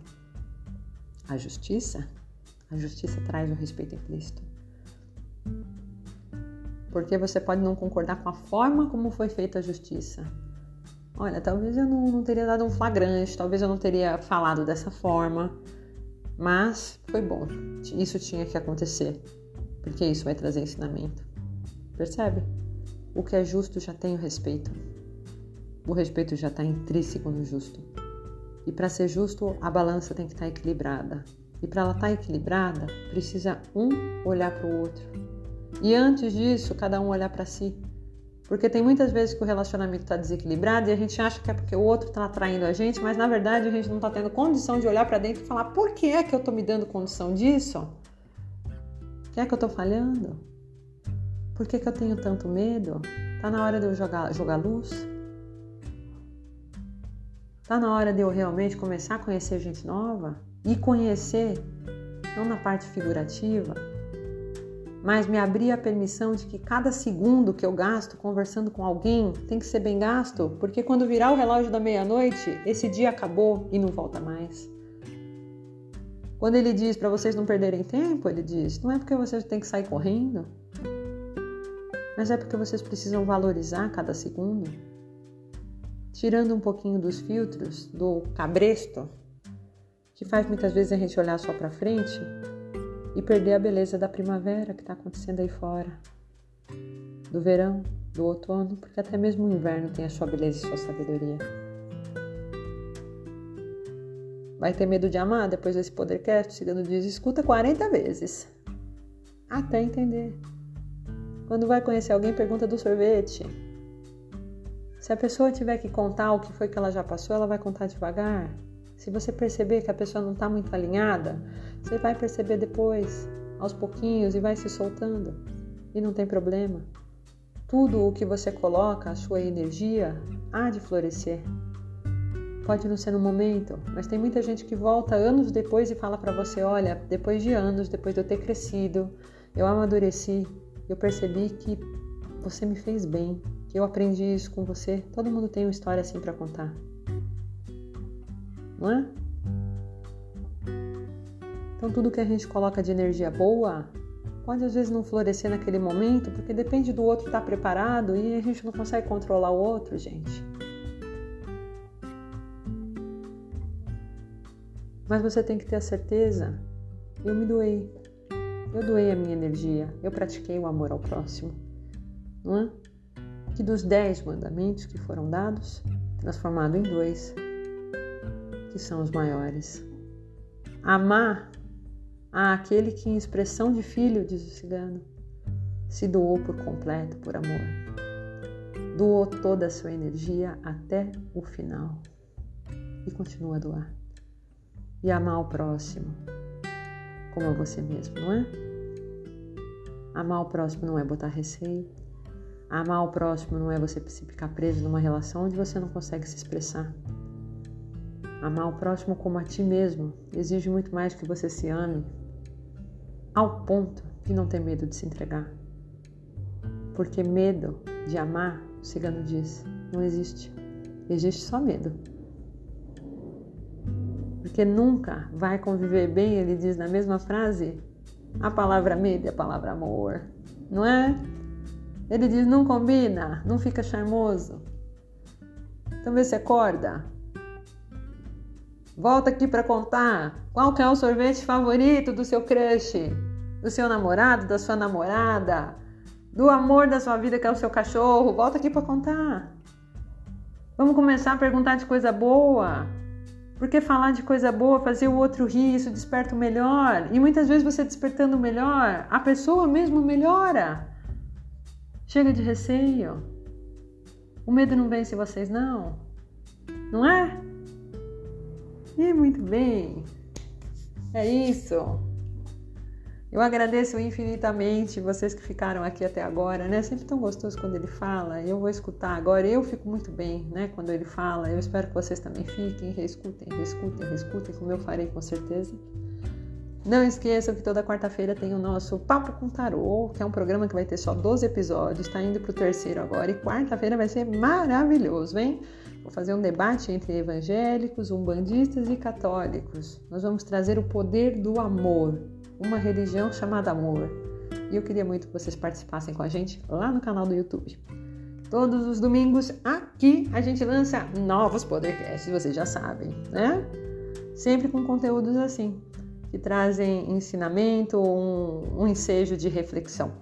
A justiça, a justiça traz o respeito implícito. Porque você pode não concordar com a forma como foi feita a justiça, Olha, talvez eu não, não teria dado um flagrante, talvez eu não teria falado dessa forma, mas foi bom. Isso tinha que acontecer, porque isso vai trazer ensinamento. Percebe? O que é justo já tem o respeito. O respeito já está intrínseco no justo. E para ser justo, a balança tem que estar tá equilibrada. E para ela estar tá equilibrada, precisa um olhar para o outro. E antes disso, cada um olhar para si. Porque tem muitas vezes que o relacionamento está desequilibrado e a gente acha que é porque o outro está atraindo a gente, mas na verdade a gente não está tendo condição de olhar para dentro e falar: por que é que eu estou me dando condição disso? Por que é que eu estou falhando? Por que, que eu tenho tanto medo? Tá na hora de eu jogar, jogar luz? Tá na hora de eu realmente começar a conhecer gente nova? E conhecer, não na parte figurativa, mas me abrir a permissão de que cada segundo que eu gasto conversando com alguém tem que ser bem gasto, porque quando virar o relógio da meia-noite, esse dia acabou e não volta mais. Quando ele diz para vocês não perderem tempo, ele diz: não é porque vocês têm que sair correndo, mas é porque vocês precisam valorizar cada segundo. Tirando um pouquinho dos filtros, do cabresto, que faz muitas vezes a gente olhar só para frente e perder a beleza da primavera que está acontecendo aí fora, do verão, do outono, porque até mesmo o inverno tem a sua beleza e sua sabedoria. Vai ter medo de amar depois desse podercast? O cigano diz: escuta 40 vezes até entender. Quando vai conhecer alguém, pergunta do sorvete. Se a pessoa tiver que contar o que foi que ela já passou, ela vai contar devagar. Se você perceber que a pessoa não está muito alinhada, você vai perceber depois, aos pouquinhos, e vai se soltando. E não tem problema. Tudo o que você coloca, a sua energia, há de florescer. Pode não ser no momento, mas tem muita gente que volta anos depois e fala para você: olha, depois de anos, depois de eu ter crescido, eu amadureci, eu percebi que você me fez bem, que eu aprendi isso com você. Todo mundo tem uma história assim para contar não é? Então, tudo que a gente coloca de energia boa pode às vezes não florescer naquele momento, porque depende do outro estar preparado e a gente não consegue controlar o outro, gente. Mas você tem que ter a certeza: eu me doei, eu doei a minha energia, eu pratiquei o amor ao próximo, não é? Que dos dez mandamentos que foram dados, transformado em dois, que são os maiores. Amar a aquele que, em expressão de filho, diz o cigano, se doou por completo por amor. Doou toda a sua energia até o final e continua a doar. E amar o próximo como a você mesmo, não é? Amar o próximo não é botar receio. Amar o próximo não é você ficar preso numa relação onde você não consegue se expressar. Amar o próximo como a ti mesmo exige muito mais que você se ame, ao ponto de não ter medo de se entregar. Porque medo de amar, o cigano diz, não existe. Existe só medo. Porque nunca vai conviver bem, ele diz na mesma frase, a palavra medo e a palavra amor. Não é? Ele diz: não combina, não fica charmoso. Então vê se acorda Volta aqui para contar qual que é o sorvete favorito do seu crush, do seu namorado, da sua namorada, do amor da sua vida que é o seu cachorro. Volta aqui para contar. Vamos começar a perguntar de coisa boa. Porque falar de coisa boa, fazer o outro rir, isso desperta o melhor. E muitas vezes você despertando o melhor, a pessoa mesmo melhora. Chega de receio. O medo não vence vocês, não? Não é? E muito bem. É isso. Eu agradeço infinitamente vocês que ficaram aqui até agora, né? Sempre tão gostoso quando ele fala. Eu vou escutar agora. Eu fico muito bem, né? Quando ele fala. Eu espero que vocês também fiquem. Reescutem, reescutem, reescutem, como eu farei com certeza. Não esqueçam que toda quarta-feira tem o nosso Papo com Tarô, que é um programa que vai ter só 12 episódios. Está indo para o terceiro agora. E quarta-feira vai ser maravilhoso, hein? Vou fazer um debate entre evangélicos, umbandistas e católicos. Nós vamos trazer o poder do amor, uma religião chamada amor. E eu queria muito que vocês participassem com a gente lá no canal do YouTube. Todos os domingos aqui a gente lança novos podcasts, vocês já sabem, né? Sempre com conteúdos assim, que trazem ensinamento, um, um ensejo de reflexão.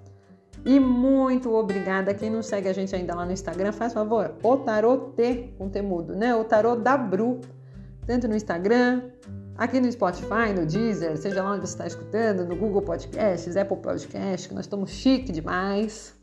E muito obrigada. Quem não segue a gente ainda lá no Instagram, faz favor, o Tarot T, com temudo, né? O Tarot da Bru. Tanto no Instagram, aqui no Spotify, no Deezer, seja lá onde você está escutando, no Google Podcasts, Apple Podcasts, que nós estamos chique demais.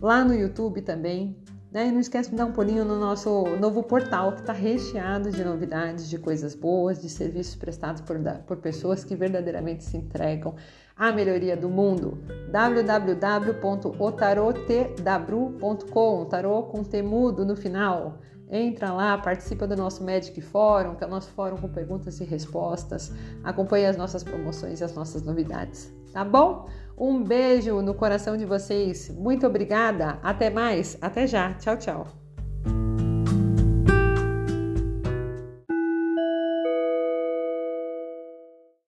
Lá no YouTube também. Né? E não esquece de dar um pulinho no nosso novo portal, que está recheado de novidades, de coisas boas, de serviços prestados por, por pessoas que verdadeiramente se entregam a melhoria do mundo. www.otarotw.com, tarô com temudo no final. Entra lá, participa do nosso Magic Forum, que é o nosso fórum com perguntas e respostas. Acompanhe as nossas promoções e as nossas novidades, tá bom? Um beijo no coração de vocês. Muito obrigada. Até mais. Até já. Tchau, tchau.